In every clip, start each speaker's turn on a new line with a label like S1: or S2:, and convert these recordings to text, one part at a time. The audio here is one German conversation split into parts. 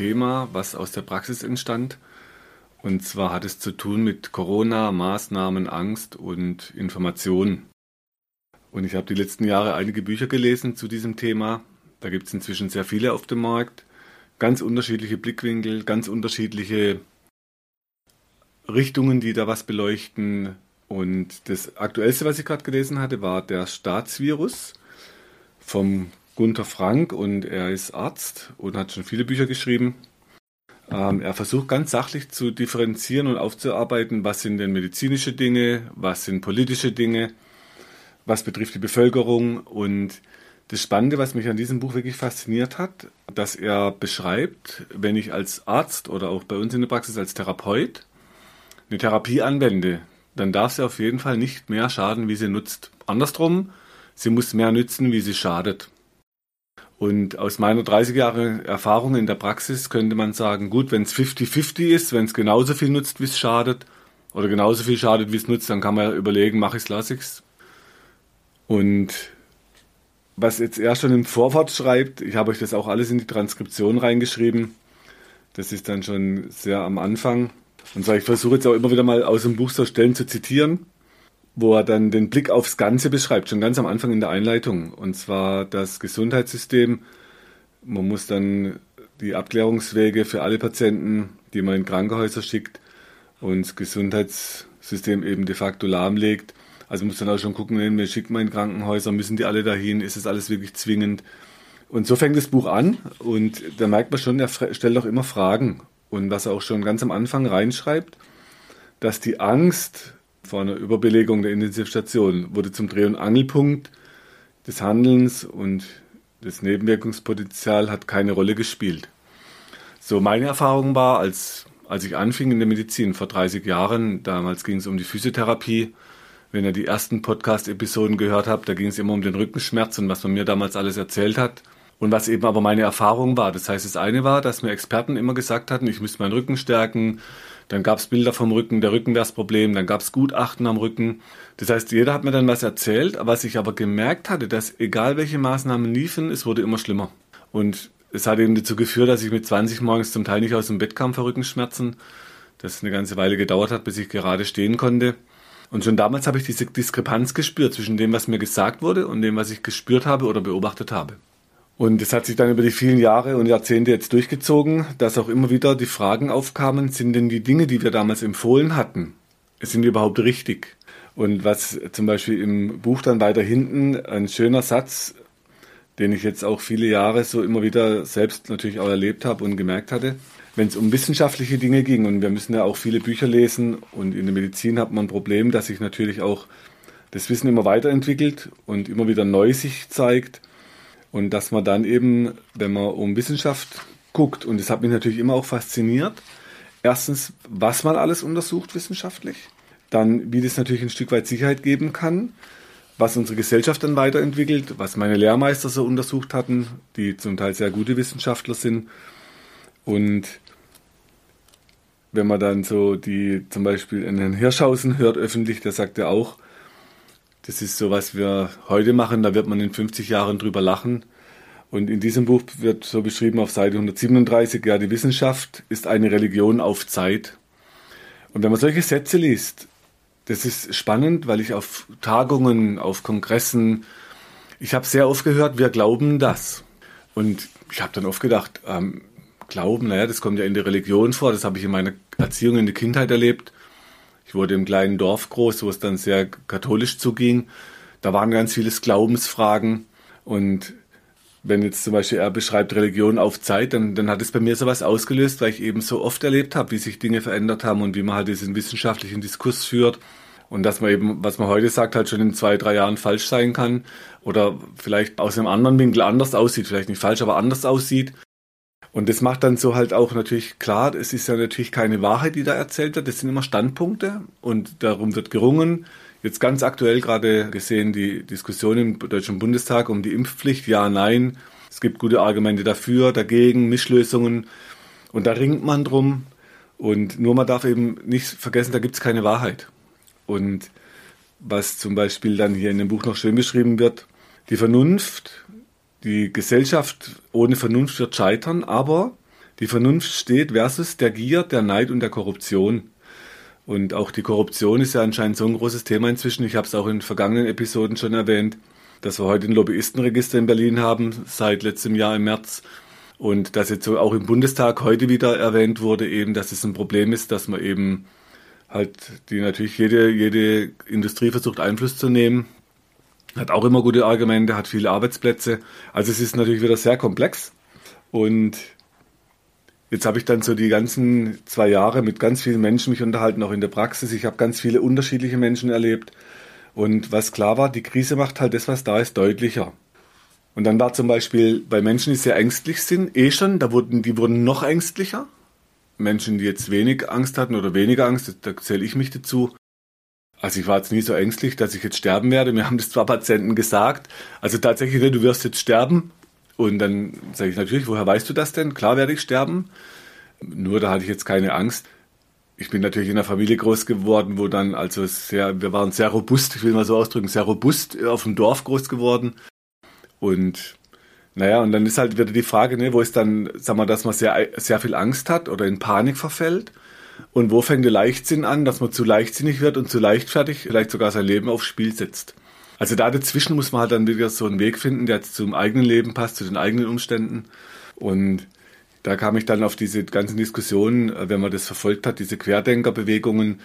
S1: Thema, was aus der Praxis entstand. Und zwar hat es zu tun mit Corona, Maßnahmen, Angst und Information. Und ich habe die letzten Jahre einige Bücher gelesen zu diesem Thema. Da gibt es inzwischen sehr viele auf dem Markt. Ganz unterschiedliche Blickwinkel, ganz unterschiedliche Richtungen, die da was beleuchten. Und das Aktuellste, was ich gerade gelesen hatte, war der Staatsvirus vom Gunther Frank und er ist Arzt und hat schon viele Bücher geschrieben. Ähm, er versucht ganz sachlich zu differenzieren und aufzuarbeiten, was sind denn medizinische Dinge, was sind politische Dinge, was betrifft die Bevölkerung. Und das Spannende, was mich an diesem Buch wirklich fasziniert hat, dass er beschreibt, wenn ich als Arzt oder auch bei uns in der Praxis als Therapeut eine Therapie anwende, dann darf sie auf jeden Fall nicht mehr schaden, wie sie nutzt. Andersrum, sie muss mehr nützen, wie sie schadet. Und aus meiner 30 Jahre Erfahrung in der Praxis könnte man sagen, gut, wenn es 50-50 ist, wenn es genauso viel nutzt, wie es schadet, oder genauso viel schadet, wie es nutzt, dann kann man ja überlegen, mache ich es, lasse ich es. Und was jetzt er schon im Vorwort schreibt, ich habe euch das auch alles in die Transkription reingeschrieben, das ist dann schon sehr am Anfang. Und so, ich versuche jetzt auch immer wieder mal aus dem Buch so Stellen zu zitieren wo er dann den Blick aufs Ganze beschreibt, schon ganz am Anfang in der Einleitung. Und zwar das Gesundheitssystem. Man muss dann die Abklärungswege für alle Patienten, die man in Krankenhäuser schickt und das Gesundheitssystem eben de facto lahmlegt. Also muss dann auch schon gucken, wen schickt man in Krankenhäuser, müssen die alle dahin, ist es alles wirklich zwingend? Und so fängt das Buch an und da merkt man schon, er stellt auch immer Fragen. Und was er auch schon ganz am Anfang reinschreibt, dass die Angst vor einer Überbelegung der Intensivstation wurde zum Dreh- und Angelpunkt des Handelns und das Nebenwirkungspotenzial hat keine Rolle gespielt. So meine Erfahrung war, als, als ich anfing in der Medizin vor 30 Jahren, damals ging es um die Physiotherapie. Wenn ihr die ersten Podcast-Episoden gehört habt, da ging es immer um den Rückenschmerz und was man mir damals alles erzählt hat. Und was eben aber meine Erfahrung war. Das heißt, das eine war, dass mir Experten immer gesagt hatten, ich müsste meinen Rücken stärken, dann gab es Bilder vom Rücken, der Rücken wäre das Problem, dann gab es Gutachten am Rücken. Das heißt, jeder hat mir dann was erzählt, was ich aber gemerkt hatte, dass egal welche Maßnahmen liefen, es wurde immer schlimmer. Und es hat eben dazu geführt, dass ich mit 20 morgens zum Teil nicht aus dem Bett kam vor Rückenschmerzen. Das eine ganze Weile gedauert hat, bis ich gerade stehen konnte. Und schon damals habe ich diese Diskrepanz gespürt zwischen dem, was mir gesagt wurde und dem, was ich gespürt habe oder beobachtet habe. Und es hat sich dann über die vielen Jahre und Jahrzehnte jetzt durchgezogen, dass auch immer wieder die Fragen aufkamen, sind denn die Dinge, die wir damals empfohlen hatten, sind die überhaupt richtig? Und was zum Beispiel im Buch dann weiter hinten ein schöner Satz, den ich jetzt auch viele Jahre so immer wieder selbst natürlich auch erlebt habe und gemerkt hatte, wenn es um wissenschaftliche Dinge ging und wir müssen ja auch viele Bücher lesen und in der Medizin hat man ein Problem, dass sich natürlich auch das Wissen immer weiterentwickelt und immer wieder neu sich zeigt und dass man dann eben, wenn man um Wissenschaft guckt, und das hat mich natürlich immer auch fasziniert, erstens, was man alles untersucht wissenschaftlich, dann, wie das natürlich ein Stück weit Sicherheit geben kann, was unsere Gesellschaft dann weiterentwickelt, was meine Lehrmeister so untersucht hatten, die zum Teil sehr gute Wissenschaftler sind. Und wenn man dann so die zum Beispiel in Herrn Hirschhausen hört öffentlich, der sagt ja auch, das ist so, was wir heute machen, da wird man in 50 Jahren drüber lachen. Und in diesem Buch wird so beschrieben auf Seite 137, ja, die Wissenschaft ist eine Religion auf Zeit. Und wenn man solche Sätze liest, das ist spannend, weil ich auf Tagungen, auf Kongressen, ich habe sehr oft gehört, wir glauben das. Und ich habe dann oft gedacht, ähm, Glauben, naja, das kommt ja in der Religion vor, das habe ich in meiner Erziehung in der Kindheit erlebt. Ich wurde im kleinen Dorf groß, wo es dann sehr katholisch zuging. Da waren ganz viele Glaubensfragen. Und wenn jetzt zum Beispiel er beschreibt Religion auf Zeit, dann, dann hat es bei mir sowas ausgelöst, weil ich eben so oft erlebt habe, wie sich Dinge verändert haben und wie man halt diesen wissenschaftlichen Diskurs führt. Und dass man eben, was man heute sagt, halt schon in zwei, drei Jahren falsch sein kann oder vielleicht aus einem anderen Winkel anders aussieht, vielleicht nicht falsch, aber anders aussieht. Und das macht dann so halt auch natürlich klar, es ist ja natürlich keine Wahrheit, die da erzählt wird, das sind immer Standpunkte und darum wird gerungen. Jetzt ganz aktuell gerade gesehen die Diskussion im Deutschen Bundestag um die Impfpflicht, ja, nein. Es gibt gute Argumente dafür, dagegen, Mischlösungen und da ringt man drum. Und nur man darf eben nicht vergessen, da gibt es keine Wahrheit. Und was zum Beispiel dann hier in dem Buch noch schön beschrieben wird, die Vernunft, die Gesellschaft ohne Vernunft wird scheitern, aber die Vernunft steht versus der Gier, der Neid und der Korruption. Und auch die Korruption ist ja anscheinend so ein großes Thema inzwischen. Ich habe es auch in vergangenen Episoden schon erwähnt, dass wir heute ein Lobbyistenregister in Berlin haben, seit letztem Jahr im März. Und dass jetzt so auch im Bundestag heute wieder erwähnt wurde, eben, dass es ein Problem ist, dass man eben halt, die natürlich jede, jede Industrie versucht Einfluss zu nehmen, hat auch immer gute Argumente, hat viele Arbeitsplätze. Also es ist natürlich wieder sehr komplex. Und jetzt habe ich dann so die ganzen zwei Jahre mit ganz vielen Menschen mich unterhalten, auch in der Praxis. Ich habe ganz viele unterschiedliche Menschen erlebt. Und was klar war, die Krise macht halt das, was da ist, deutlicher. Und dann war zum Beispiel bei Menschen, die sehr ängstlich sind, eh schon, da wurden, die wurden noch ängstlicher. Menschen, die jetzt wenig Angst hatten oder weniger Angst, da zähle ich mich dazu. Also ich war jetzt nie so ängstlich, dass ich jetzt sterben werde. Mir haben das zwar Patienten gesagt. Also tatsächlich, du wirst jetzt sterben. Und dann sage ich natürlich, woher weißt du das denn? Klar werde ich sterben. Nur da hatte ich jetzt keine Angst. Ich bin natürlich in einer Familie groß geworden, wo dann also sehr, wir waren sehr robust, ich will mal so ausdrücken, sehr robust auf dem Dorf groß geworden. Und naja, und dann ist halt wieder die Frage, ne, wo ist dann, sagen wir, dass man sehr, sehr viel Angst hat oder in Panik verfällt. Und wo fängt der Leichtsinn an, dass man zu leichtsinnig wird und zu leichtfertig vielleicht sogar sein Leben aufs Spiel setzt. Also da dazwischen muss man halt dann wieder so einen Weg finden, der zum eigenen Leben passt, zu den eigenen Umständen. Und da kam ich dann auf diese ganzen Diskussionen, äh, wenn man das verfolgt hat, diese Querdenkerbewegungen,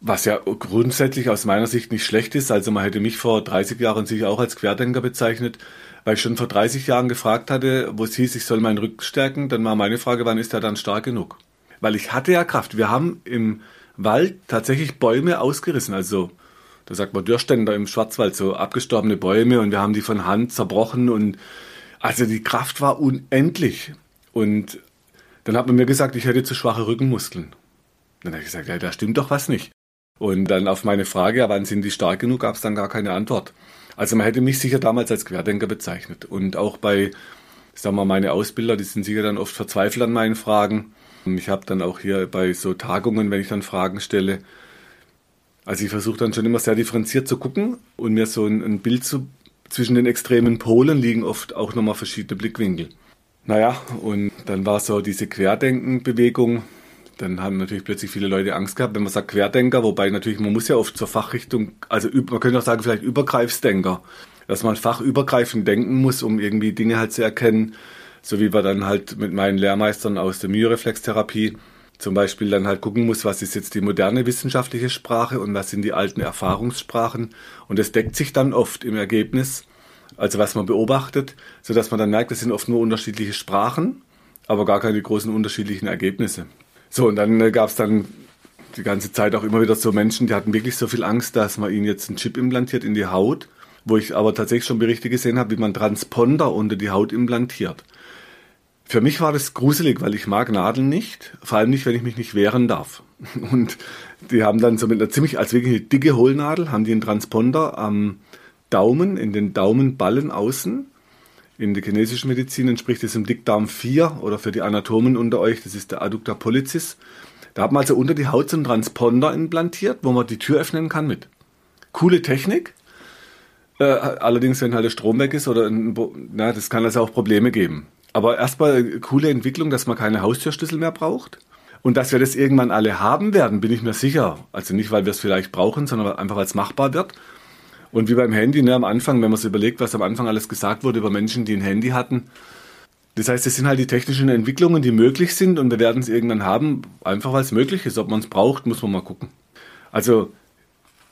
S1: was ja grundsätzlich aus meiner Sicht nicht schlecht ist. Also man hätte mich vor 30 Jahren sicher auch als Querdenker bezeichnet, weil ich schon vor 30 Jahren gefragt hatte, wo es hieß, ich soll meinen Rücken stärken. Dann war meine Frage, wann ist er dann stark genug? Weil ich hatte ja Kraft. Wir haben im Wald tatsächlich Bäume ausgerissen. Also da sagt man Dürrständer im Schwarzwald, so abgestorbene Bäume und wir haben die von Hand zerbrochen und also die Kraft war unendlich. Und dann hat man mir gesagt, ich hätte zu schwache Rückenmuskeln. Dann habe ich gesagt, ja, da stimmt doch was nicht. Und dann auf meine Frage, ja, wann sind die stark genug, gab es dann gar keine Antwort. Also man hätte mich sicher damals als Querdenker bezeichnet. Und auch bei, sagen wir meine Ausbilder, die sind sicher dann oft verzweifelt an meinen Fragen. Ich habe dann auch hier bei so Tagungen, wenn ich dann Fragen stelle, also ich versuche dann schon immer sehr differenziert zu gucken und mir so ein, ein Bild zu, zwischen den extremen Polen liegen oft auch nochmal verschiedene Blickwinkel. Naja, und dann war so diese Querdenkenbewegung. Dann haben natürlich plötzlich viele Leute Angst gehabt, wenn man sagt Querdenker, wobei natürlich, man muss ja oft zur Fachrichtung, also man könnte auch sagen, vielleicht Übergreifsdenker, dass man fachübergreifend denken muss, um irgendwie Dinge halt zu erkennen, so wie wir dann halt mit meinen Lehrmeistern aus der Myoreflextherapie zum Beispiel dann halt gucken muss, was ist jetzt die moderne wissenschaftliche Sprache und was sind die alten Erfahrungssprachen. Und es deckt sich dann oft im Ergebnis, also was man beobachtet, so dass man dann merkt, es sind oft nur unterschiedliche Sprachen, aber gar keine großen unterschiedlichen Ergebnisse. So, und dann äh, gab es dann die ganze Zeit auch immer wieder so Menschen, die hatten wirklich so viel Angst, dass man ihnen jetzt einen Chip implantiert in die Haut, wo ich aber tatsächlich schon Berichte gesehen habe, wie man Transponder unter die Haut implantiert. Für mich war das gruselig, weil ich mag Nadeln nicht, vor allem nicht, wenn ich mich nicht wehren darf. Und die haben dann so mit einer ziemlich, als wirklich eine dicke Hohlnadel, haben die einen Transponder am Daumen, in den Daumenballen außen. In der chinesischen Medizin entspricht es im Dickdarm 4 oder für die Anatomen unter euch, das ist der Adductor pollicis. Da hat man also unter die Haut so einen Transponder implantiert, wo man die Tür öffnen kann mit. Coole Technik. Äh, allerdings, wenn halt der Strom weg ist oder ein, na, das kann also auch Probleme geben. Aber erstmal coole Entwicklung, dass man keine Haustürschlüssel mehr braucht. Und dass wir das irgendwann alle haben werden, bin ich mir sicher. Also nicht, weil wir es vielleicht brauchen, sondern einfach, weil es machbar wird. Und wie beim Handy, ne, am Anfang, wenn man sich überlegt, was am Anfang alles gesagt wurde über Menschen, die ein Handy hatten. Das heißt, es sind halt die technischen Entwicklungen, die möglich sind und wir werden es irgendwann haben, einfach weil es möglich ist. Ob man es braucht, muss man mal gucken. Also,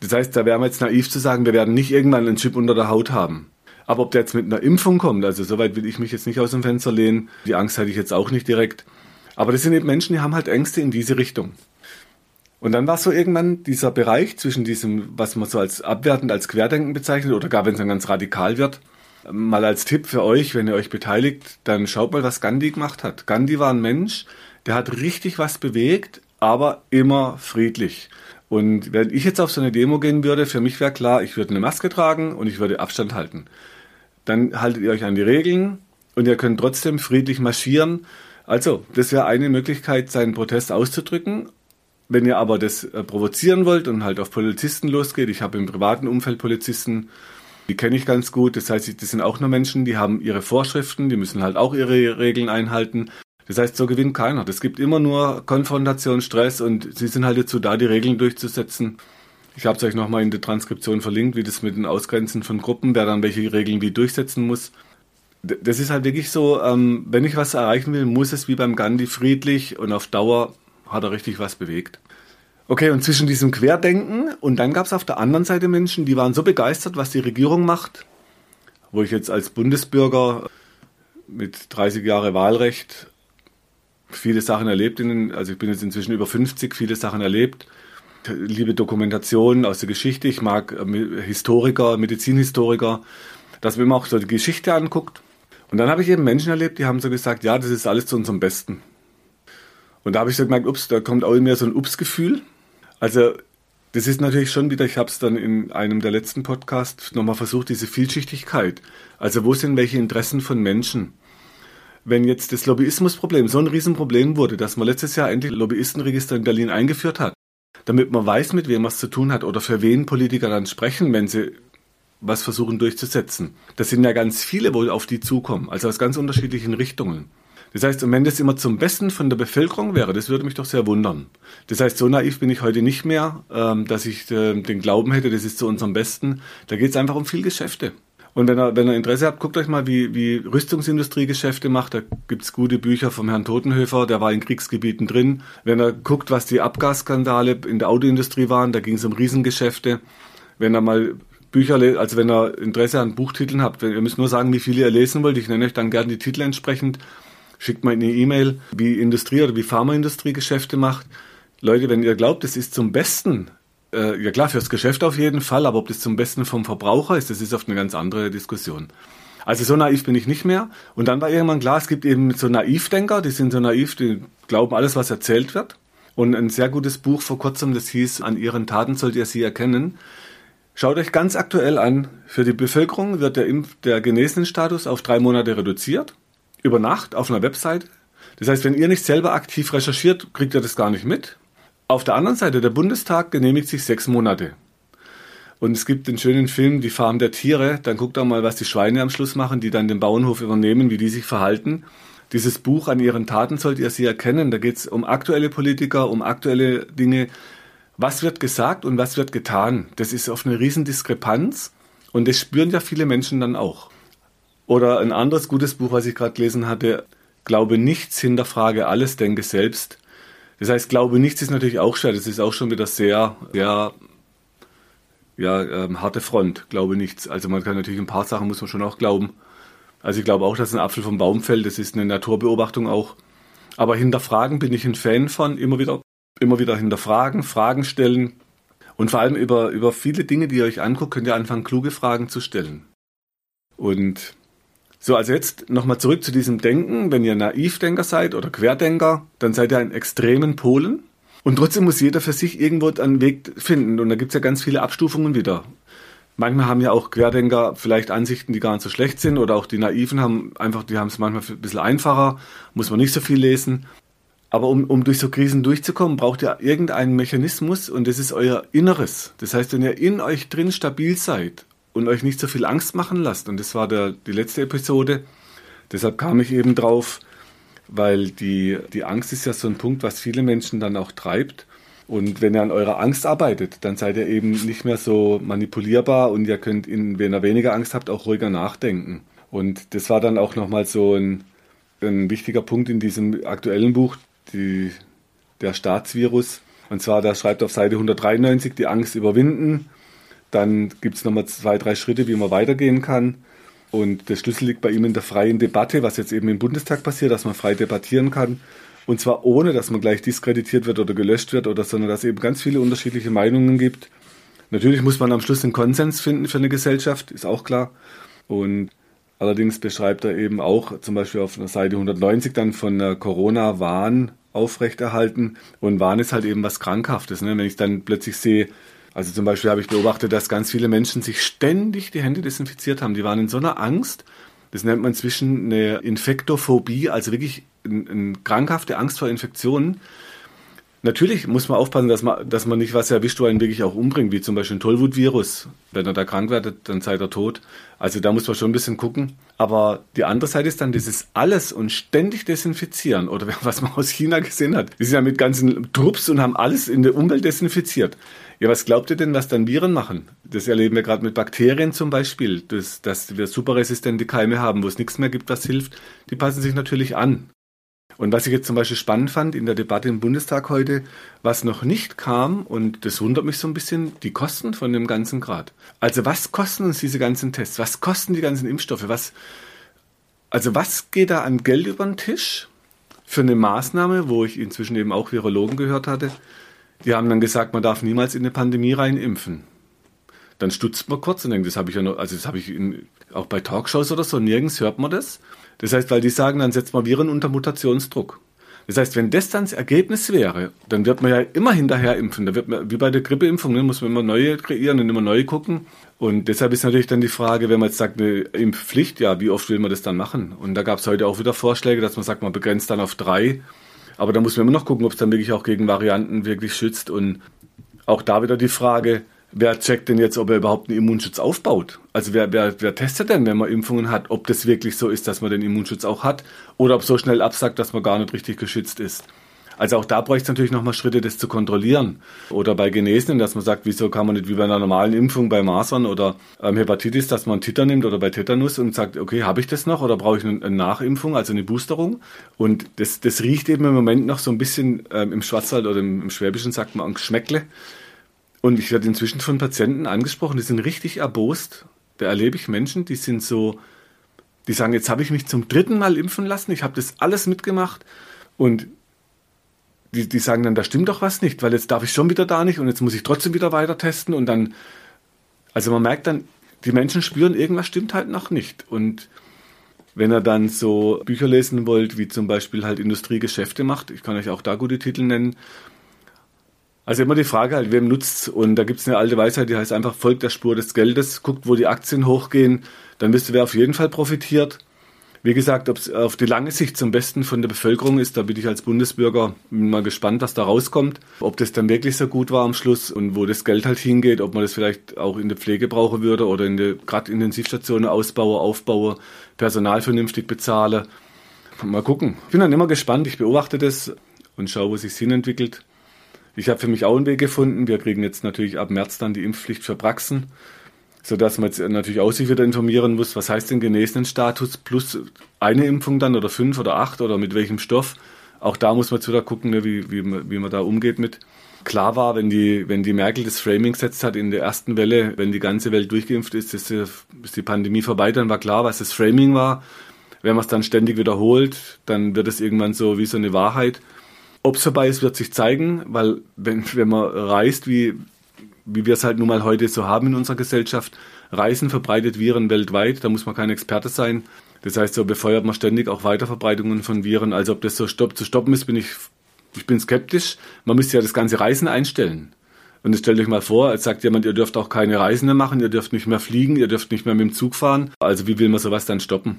S1: das heißt, da wäre man jetzt naiv zu sagen, wir werden nicht irgendwann einen Chip unter der Haut haben. Aber ob der jetzt mit einer Impfung kommt, also soweit will ich mich jetzt nicht aus dem Fenster lehnen. Die Angst hatte ich jetzt auch nicht direkt. Aber das sind eben Menschen, die haben halt Ängste in diese Richtung. Und dann war so irgendwann dieser Bereich zwischen diesem, was man so als abwertend als Querdenken bezeichnet, oder gar wenn es dann ganz radikal wird, Mal als Tipp für euch, wenn ihr euch beteiligt, dann schaut mal, was Gandhi gemacht hat. Gandhi war ein Mensch, der hat richtig was bewegt, aber immer friedlich. Und wenn ich jetzt auf so eine Demo gehen würde, für mich wäre klar, ich würde eine Maske tragen und ich würde Abstand halten. Dann haltet ihr euch an die Regeln und ihr könnt trotzdem friedlich marschieren. Also, das wäre eine Möglichkeit, seinen Protest auszudrücken. Wenn ihr aber das äh, provozieren wollt und halt auf Polizisten losgeht, ich habe im privaten Umfeld Polizisten, die kenne ich ganz gut. Das heißt, das sind auch nur Menschen, die haben ihre Vorschriften, die müssen halt auch ihre Regeln einhalten. Das heißt, so gewinnt keiner. Es gibt immer nur Konfrontation, Stress und sie sind halt dazu da, die Regeln durchzusetzen. Ich habe es euch nochmal in der Transkription verlinkt, wie das mit den Ausgrenzen von Gruppen, wer dann welche Regeln wie durchsetzen muss. Das ist halt wirklich so, ähm, wenn ich was erreichen will, muss es wie beim Gandhi friedlich und auf Dauer hat er richtig was bewegt. Okay, und zwischen diesem Querdenken und dann gab es auf der anderen Seite Menschen, die waren so begeistert, was die Regierung macht, wo ich jetzt als Bundesbürger mit 30 Jahre Wahlrecht viele Sachen erlebt. Also ich bin jetzt inzwischen über 50, viele Sachen erlebt. Liebe Dokumentationen aus der Geschichte. Ich mag äh, Historiker, Medizinhistoriker, dass man immer auch so die Geschichte anguckt. Und dann habe ich eben Menschen erlebt, die haben so gesagt, ja, das ist alles zu unserem Besten. Und da habe ich so gemerkt, ups, da kommt auch in mir so ein Ups-Gefühl. Also das ist natürlich schon wieder, ich habe es dann in einem der letzten Podcasts nochmal versucht, diese Vielschichtigkeit. Also wo sind welche Interessen von Menschen? wenn jetzt das Lobbyismusproblem so ein Riesenproblem wurde, dass man letztes Jahr endlich Lobbyistenregister in Berlin eingeführt hat, damit man weiß, mit wem man es zu tun hat oder für wen Politiker dann sprechen, wenn sie was versuchen durchzusetzen. Das sind ja ganz viele wohl auf die zukommen, also aus ganz unterschiedlichen Richtungen. Das heißt, und wenn das immer zum Besten von der Bevölkerung wäre, das würde mich doch sehr wundern. Das heißt, so naiv bin ich heute nicht mehr, ähm, dass ich äh, den Glauben hätte, das ist zu unserem Besten. Da geht es einfach um viel Geschäfte. Und wenn ihr, wenn ihr Interesse habt, guckt euch mal, wie, wie Rüstungsindustrie Geschäfte macht. Da gibt's gute Bücher vom Herrn Totenhöfer, der war in Kriegsgebieten drin. Wenn ihr guckt, was die Abgasskandale in der Autoindustrie waren, da ging es um Riesengeschäfte. Wenn ihr mal Bücher, also wenn ihr Interesse an Buchtiteln habt, ihr müsst nur sagen, wie viele ihr lesen wollt. Ich nenne euch dann gerne die Titel entsprechend. Schickt mal eine E-Mail, wie Industrie oder wie Pharmaindustrie Geschäfte macht. Leute, wenn ihr glaubt, es ist zum Besten, äh, ja klar, fürs Geschäft auf jeden Fall, aber ob das zum Besten vom Verbraucher ist, das ist oft eine ganz andere Diskussion. Also so naiv bin ich nicht mehr. Und dann war irgendwann klar, es gibt eben so Naivdenker, die sind so naiv, die glauben alles, was erzählt wird. Und ein sehr gutes Buch vor kurzem, das hieß, an ihren Taten sollt ihr sie erkennen. Schaut euch ganz aktuell an, für die Bevölkerung wird der, Impf der Genesenenstatus auf drei Monate reduziert, über Nacht auf einer Website. Das heißt, wenn ihr nicht selber aktiv recherchiert, kriegt ihr das gar nicht mit. Auf der anderen Seite, der Bundestag genehmigt sich sechs Monate. Und es gibt den schönen Film Die Farm der Tiere. Dann guckt doch mal, was die Schweine am Schluss machen, die dann den Bauernhof übernehmen, wie die sich verhalten. Dieses Buch an ihren Taten sollt ihr sie erkennen. Da geht es um aktuelle Politiker, um aktuelle Dinge. Was wird gesagt und was wird getan? Das ist auf eine Riesendiskrepanz und das spüren ja viele Menschen dann auch. Oder ein anderes gutes Buch, was ich gerade gelesen hatte, Glaube nichts, hinterfrage alles, denke selbst. Das heißt, glaube nichts ist natürlich auch schwer. Das ist auch schon wieder sehr, sehr ja, ähm, harte Front. Glaube nichts. Also man kann natürlich ein paar Sachen muss man schon auch glauben. Also ich glaube auch, dass ein Apfel vom Baum fällt. Das ist eine Naturbeobachtung auch. Aber hinterfragen bin ich ein Fan von. Immer wieder, immer wieder hinterfragen, Fragen stellen. Und vor allem über, über viele Dinge, die ihr euch anguckt, könnt ihr anfangen, kluge Fragen zu stellen. Und so, also jetzt nochmal zurück zu diesem Denken. Wenn ihr Naivdenker seid oder Querdenker, dann seid ihr in extremen Polen. Und trotzdem muss jeder für sich irgendwo einen Weg finden. Und da gibt's ja ganz viele Abstufungen wieder. Manchmal haben ja auch Querdenker vielleicht Ansichten, die gar nicht so schlecht sind. Oder auch die Naiven haben einfach, die haben es manchmal ein bisschen einfacher, muss man nicht so viel lesen. Aber um, um durch so Krisen durchzukommen, braucht ihr irgendeinen Mechanismus und das ist euer Inneres. Das heißt, wenn ihr in euch drin stabil seid und euch nicht so viel Angst machen lasst. Und das war der, die letzte Episode. Deshalb kam ich eben drauf, weil die, die Angst ist ja so ein Punkt, was viele Menschen dann auch treibt. Und wenn ihr an eurer Angst arbeitet, dann seid ihr eben nicht mehr so manipulierbar und ihr könnt, in, wenn ihr weniger Angst habt, auch ruhiger nachdenken. Und das war dann auch nochmal so ein, ein wichtiger Punkt in diesem aktuellen Buch, die, der Staatsvirus. Und zwar, da schreibt auf Seite 193 die Angst überwinden. Dann gibt es nochmal zwei, drei Schritte, wie man weitergehen kann. Und der Schlüssel liegt bei ihm in der freien Debatte, was jetzt eben im Bundestag passiert, dass man frei debattieren kann. Und zwar ohne, dass man gleich diskreditiert wird oder gelöscht wird oder, sondern dass es eben ganz viele unterschiedliche Meinungen gibt. Natürlich muss man am Schluss einen Konsens finden für eine Gesellschaft, ist auch klar. Und Allerdings beschreibt er eben auch zum Beispiel auf der Seite 190 dann von Corona-Wahn aufrechterhalten. Und Wahn ist halt eben was Krankhaftes. Ne? Wenn ich dann plötzlich sehe, also zum Beispiel habe ich beobachtet, dass ganz viele Menschen sich ständig die Hände desinfiziert haben. Die waren in so einer Angst. Das nennt man inzwischen eine Infektophobie, also wirklich eine krankhafte Angst vor Infektionen. Natürlich muss man aufpassen, dass man, dass man nicht was erwischt, wo einen wirklich auch umbringt, wie zum Beispiel ein Tollwutvirus. Wenn er da krank wird, dann seid er tot. Also da muss man schon ein bisschen gucken. Aber die andere Seite ist dann dieses alles und ständig desinfizieren. Oder was man aus China gesehen hat. Die sind ja mit ganzen Trupps und haben alles in der Umwelt desinfiziert. Ja, was glaubt ihr denn, was dann Viren machen? Das erleben wir gerade mit Bakterien zum Beispiel, dass, dass wir superresistente Keime haben, wo es nichts mehr gibt, was hilft. Die passen sich natürlich an. Und was ich jetzt zum Beispiel spannend fand in der Debatte im Bundestag heute, was noch nicht kam, und das wundert mich so ein bisschen, die Kosten von dem ganzen Grad. Also was kosten uns diese ganzen Tests? Was kosten die ganzen Impfstoffe? Was, also was geht da an Geld über den Tisch für eine Maßnahme, wo ich inzwischen eben auch Virologen gehört hatte? Die haben dann gesagt, man darf niemals in eine Pandemie rein impfen. Dann stutzt man kurz und denkt, das habe ich ja noch, also das habe ich in, auch bei Talkshows oder so, nirgends hört man das. Das heißt, weil die sagen, dann setzt man Viren unter Mutationsdruck. Das heißt, wenn das dann das Ergebnis wäre, dann wird man ja immer hinterher impfen. Da wird man, wie bei der Grippeimpfung, ne, muss man immer neue kreieren und immer neu gucken. Und deshalb ist natürlich dann die Frage, wenn man jetzt sagt, eine Impfpflicht, ja, wie oft will man das dann machen? Und da gab es heute auch wieder Vorschläge, dass man sagt, man begrenzt dann auf drei. Aber da muss man immer noch gucken, ob es dann wirklich auch gegen Varianten wirklich schützt. Und auch da wieder die Frage, wer checkt denn jetzt, ob er überhaupt einen Immunschutz aufbaut? Also wer, wer, wer testet denn, wenn man Impfungen hat, ob das wirklich so ist, dass man den Immunschutz auch hat oder ob so schnell absagt, dass man gar nicht richtig geschützt ist? Also auch da bräuchte es natürlich nochmal Schritte, das zu kontrollieren. Oder bei Genesenen, dass man sagt, wieso kann man nicht wie bei einer normalen Impfung bei Masern oder ähm, Hepatitis, dass man Titer nimmt oder bei Tetanus und sagt, okay, habe ich das noch oder brauche ich eine, Nachimpfung, also eine Boosterung? Und das, das riecht eben im Moment noch so ein bisschen ähm, im Schwarzwald oder im, im Schwäbischen sagt man ein Geschmäckle. Und ich werde inzwischen von Patienten angesprochen, die sind richtig erbost. Da erlebe ich Menschen, die sind so, die sagen, jetzt habe ich mich zum dritten Mal impfen lassen, ich habe das alles mitgemacht und die, die sagen dann, da stimmt doch was nicht, weil jetzt darf ich schon wieder da nicht und jetzt muss ich trotzdem wieder weiter testen und dann, also man merkt dann, die Menschen spüren, irgendwas stimmt halt noch nicht. Und wenn ihr dann so Bücher lesen wollt, wie zum Beispiel halt Industriegeschäfte macht, ich kann euch auch da gute Titel nennen, also immer die Frage halt, wem nutzt Und da gibt es eine alte Weisheit, die heißt einfach, folgt der Spur des Geldes, guckt, wo die Aktien hochgehen, dann wisst ihr, wer auf jeden Fall profitiert. Wie gesagt, ob es auf die lange Sicht zum Besten von der Bevölkerung ist, da bin ich als Bundesbürger mal gespannt, was da rauskommt. Ob das dann wirklich so gut war am Schluss und wo das Geld halt hingeht, ob man das vielleicht auch in der Pflege brauchen würde oder in der gerade Intensivstationen ausbaue, aufbaue, Personal vernünftig bezahle. Mal gucken. Ich bin dann immer gespannt, ich beobachte das und schaue, wo sich Sinn entwickelt. Ich habe für mich auch einen Weg gefunden. Wir kriegen jetzt natürlich ab März dann die Impfpflicht für Praxen, sodass man jetzt natürlich auch sich wieder informieren muss, was heißt denn genesenen Status plus eine Impfung dann oder fünf oder acht oder mit welchem Stoff. Auch da muss man jetzt wieder gucken, ne, wie, wie, man, wie man da umgeht mit. Klar war, wenn die, wenn die Merkel das Framing gesetzt hat in der ersten Welle, wenn die ganze Welt durchgeimpft ist, ist die, ist die Pandemie vorbei, dann war klar, was das Framing war. Wenn man es dann ständig wiederholt, dann wird es irgendwann so wie so eine Wahrheit. Ob es vorbei ist, wird sich zeigen, weil wenn, wenn man reist, wie, wie wir es halt nun mal heute so haben in unserer Gesellschaft, Reisen verbreitet Viren weltweit, da muss man kein Experte sein. Das heißt, so befeuert man ständig auch Weiterverbreitungen von Viren. Also ob das so stopp, zu stoppen ist, bin ich, ich bin skeptisch. Man müsste ja das ganze Reisen einstellen. Und jetzt stellt euch mal vor, jetzt sagt jemand, ihr dürft auch keine Reisen mehr machen, ihr dürft nicht mehr fliegen, ihr dürft nicht mehr mit dem Zug fahren. Also wie will man sowas dann stoppen?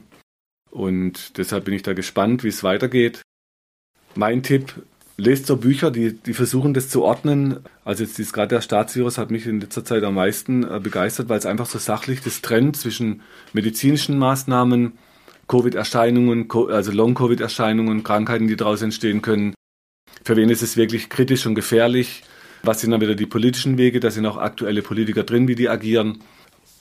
S1: Und deshalb bin ich da gespannt, wie es weitergeht. Mein Tipp, lest so Bücher, die, die versuchen das zu ordnen. Also jetzt ist gerade der Staatsvirus hat mich in letzter Zeit am meisten äh, begeistert, weil es einfach so sachlich das trennt zwischen medizinischen Maßnahmen, Covid-Erscheinungen, also Long-Covid-Erscheinungen, Krankheiten, die daraus entstehen können. Für wen ist es wirklich kritisch und gefährlich? Was sind dann wieder die politischen Wege? Da sind auch aktuelle Politiker drin, wie die agieren.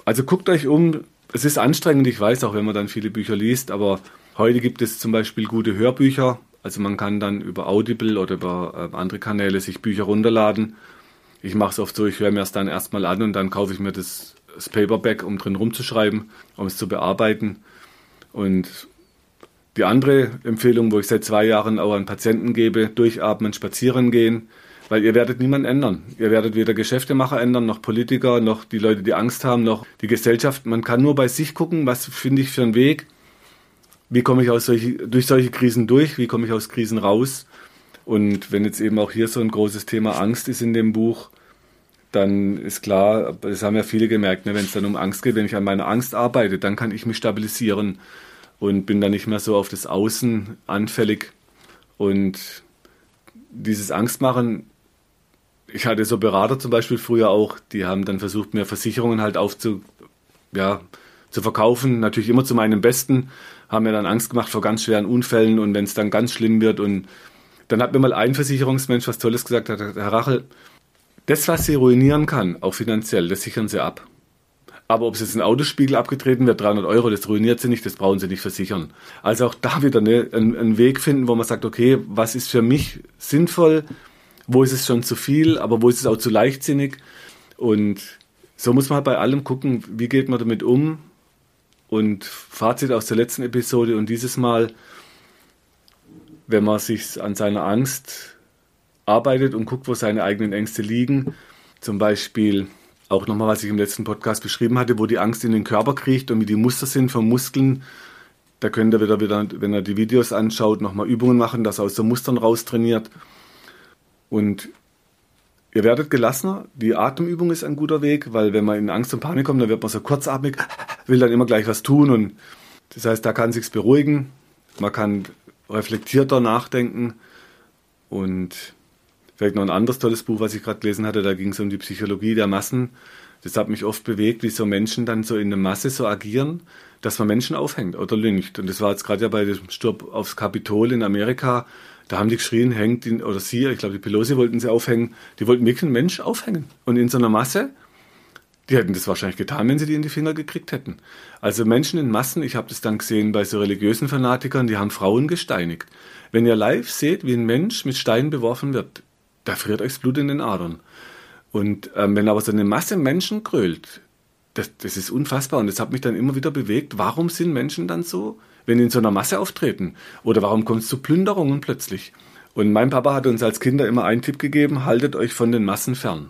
S1: Also guckt euch um. Es ist anstrengend, ich weiß, auch wenn man dann viele Bücher liest, aber heute gibt es zum Beispiel gute Hörbücher, also man kann dann über Audible oder über äh, andere Kanäle sich Bücher runterladen. Ich mache es oft so, ich höre mir es dann erstmal an und dann kaufe ich mir das, das Paperback, um drin rumzuschreiben, um es zu bearbeiten. Und die andere Empfehlung, wo ich seit zwei Jahren auch an Patienten gebe, durchatmen, spazieren gehen. Weil ihr werdet niemanden ändern. Ihr werdet weder Geschäftemacher ändern, noch Politiker, noch die Leute, die Angst haben, noch die Gesellschaft. Man kann nur bei sich gucken, was finde ich für einen Weg. Wie komme ich aus solche, durch solche Krisen durch? Wie komme ich aus Krisen raus? Und wenn jetzt eben auch hier so ein großes Thema Angst ist in dem Buch, dann ist klar, das haben ja viele gemerkt, ne, wenn es dann um Angst geht, wenn ich an meiner Angst arbeite, dann kann ich mich stabilisieren und bin dann nicht mehr so auf das Außen anfällig. Und dieses Angstmachen ich hatte so Berater zum Beispiel früher auch, die haben dann versucht, mir Versicherungen halt aufzu, ja, zu verkaufen, natürlich immer zu meinem Besten, haben mir dann Angst gemacht vor ganz schweren Unfällen und wenn es dann ganz schlimm wird und dann hat mir mal ein Versicherungsmensch was Tolles gesagt, hat, Herr Rachel, das, was Sie ruinieren kann, auch finanziell, das sichern Sie ab. Aber ob es jetzt ein Autospiegel abgetreten wird, 300 Euro, das ruiniert Sie nicht, das brauchen Sie nicht versichern. Also auch da wieder ne, einen, einen Weg finden, wo man sagt, okay, was ist für mich sinnvoll, wo ist es schon zu viel, aber wo ist es auch zu leichtsinnig. Und so muss man halt bei allem gucken, wie geht man damit um. Und Fazit aus der letzten Episode und dieses Mal, wenn man sich an seiner Angst arbeitet und guckt, wo seine eigenen Ängste liegen, zum Beispiel auch nochmal, was ich im letzten Podcast beschrieben hatte, wo die Angst in den Körper kriecht und wie die Muster sind von Muskeln. Da könnt ihr wieder, wieder wenn ihr die Videos anschaut, nochmal Übungen machen, dass er aus den Mustern raustrainiert. Und ihr werdet gelassener. Die Atemübung ist ein guter Weg, weil wenn man in Angst und Panik kommt, dann wird man so kurzatmig, will dann immer gleich was tun. Und das heißt, da kann sich's beruhigen. Man kann reflektierter nachdenken. Und vielleicht noch ein anderes tolles Buch, was ich gerade gelesen hatte, da ging es um die Psychologie der Massen. Das hat mich oft bewegt, wie so Menschen dann so in der Masse so agieren, dass man Menschen aufhängt oder lyncht. Und das war jetzt gerade ja bei dem Sturm aufs Kapitol in Amerika, da haben die geschrien, hängt ihn, oder sie, ich glaube, die Pelosi wollten sie aufhängen. Die wollten wirklich einen Mensch aufhängen. Und in so einer Masse, die hätten das wahrscheinlich getan, wenn sie die in die Finger gekriegt hätten. Also Menschen in Massen, ich habe das dann gesehen bei so religiösen Fanatikern, die haben Frauen gesteinigt. Wenn ihr live seht, wie ein Mensch mit Steinen beworfen wird, da friert euch das Blut in den Adern. Und ähm, wenn aber so eine Masse Menschen grölt, das, das ist unfassbar. Und das hat mich dann immer wieder bewegt. Warum sind Menschen dann so wenn die in so einer Masse auftreten? Oder warum kommt es zu Plünderungen plötzlich? Und mein Papa hat uns als Kinder immer einen Tipp gegeben, haltet euch von den Massen fern.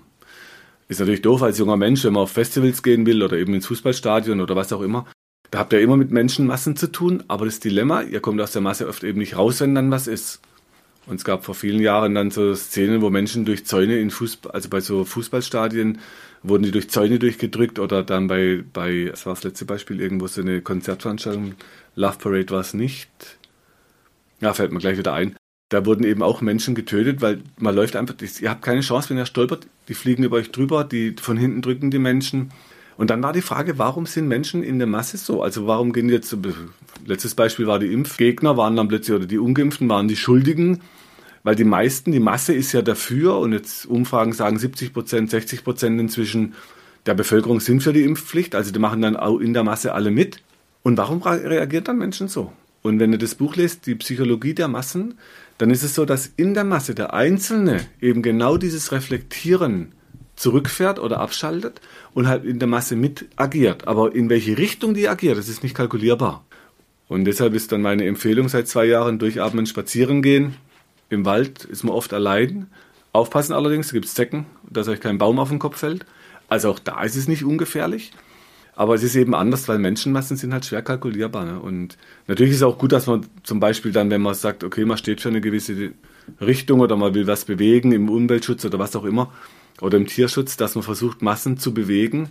S1: Ist natürlich doof als junger Mensch, wenn man auf Festivals gehen will oder eben ins Fußballstadion oder was auch immer. Da habt ihr immer mit Menschenmassen zu tun, aber das Dilemma, ihr kommt aus der Masse oft eben nicht raus, wenn dann was ist. Und es gab vor vielen Jahren dann so Szenen, wo Menschen durch Zäune in Fußball, also bei so Fußballstadien, wurden die durch Zäune durchgedrückt oder dann bei, bei, das war das letzte Beispiel, irgendwo so eine Konzertveranstaltung, Love Parade war es nicht. Ja, fällt mir gleich wieder ein. Da wurden eben auch Menschen getötet, weil man läuft einfach, ihr habt keine Chance, wenn ihr stolpert, die fliegen über euch drüber, die von hinten drücken die Menschen. Und dann war die Frage, warum sind Menschen in der Masse so? Also warum gehen jetzt, letztes Beispiel war die Impfgegner, waren dann plötzlich, oder die Ungeimpften waren die Schuldigen, weil die meisten, die Masse ist ja dafür und jetzt Umfragen sagen 70 Prozent, 60 Prozent inzwischen der Bevölkerung sind für die Impfpflicht, also die machen dann auch in der Masse alle mit. Und warum reagieren dann Menschen so? Und wenn ihr das Buch lest, die Psychologie der Massen, dann ist es so, dass in der Masse der Einzelne eben genau dieses Reflektieren zurückfährt oder abschaltet und halt in der Masse mit agiert. Aber in welche Richtung die agiert, das ist nicht kalkulierbar. Und deshalb ist dann meine Empfehlung seit zwei Jahren durchatmen, spazieren gehen. Im Wald ist man oft allein. Aufpassen allerdings, da gibt es Zecken, dass euch kein Baum auf den Kopf fällt. Also auch da ist es nicht ungefährlich. Aber es ist eben anders, weil Menschenmassen sind halt schwer kalkulierbar. Ne? Und natürlich ist es auch gut, dass man zum Beispiel dann, wenn man sagt, okay, man steht für eine gewisse Richtung oder man will was bewegen im Umweltschutz oder was auch immer oder im Tierschutz, dass man versucht, Massen zu bewegen.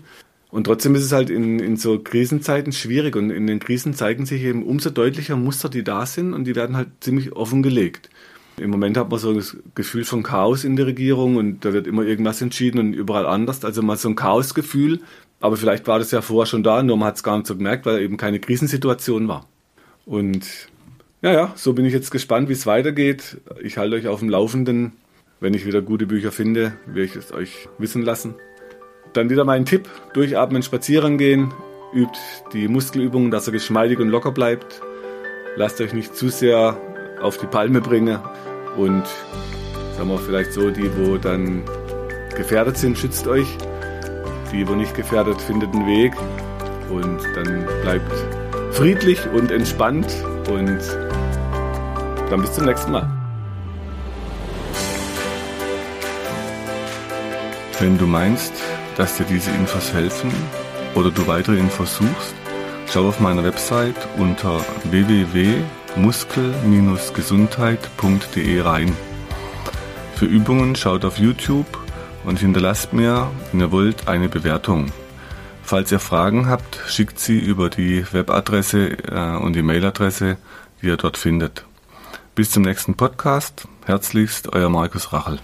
S1: Und trotzdem ist es halt in, in so Krisenzeiten schwierig und in den Krisen zeigen sich eben umso deutlicher Muster, die da sind und die werden halt ziemlich offengelegt. Im Moment hat man so das Gefühl von Chaos in der Regierung und da wird immer irgendwas entschieden und überall anders. Also mal so ein Chaosgefühl, aber vielleicht war das ja vorher schon da, nur man hat es gar nicht so gemerkt, weil eben keine Krisensituation war. Und naja, so bin ich jetzt gespannt, wie es weitergeht. Ich halte euch auf dem Laufenden. Wenn ich wieder gute Bücher finde, werde ich es euch wissen lassen. Dann wieder mein Tipp: Durchatmen, spazieren gehen. Übt die Muskelübungen, dass er geschmeidig und locker bleibt. Lasst euch nicht zu sehr auf die Palme bringen. Und sagen wir vielleicht so, die, wo dann gefährdet sind, schützt euch. Die, wo nicht gefährdet, findet einen Weg und dann bleibt friedlich und entspannt und dann bis zum nächsten Mal. Wenn du meinst, dass dir diese Infos helfen oder du weitere Infos suchst, schau auf meiner Website unter www.muskel-gesundheit.de rein. Für Übungen schaut auf YouTube und hinterlasst mir, wenn ihr wollt, eine Bewertung. Falls ihr Fragen habt, schickt sie über die Webadresse äh, und die Mailadresse, die ihr dort findet. Bis zum nächsten Podcast. Herzlichst, euer Markus Rachel.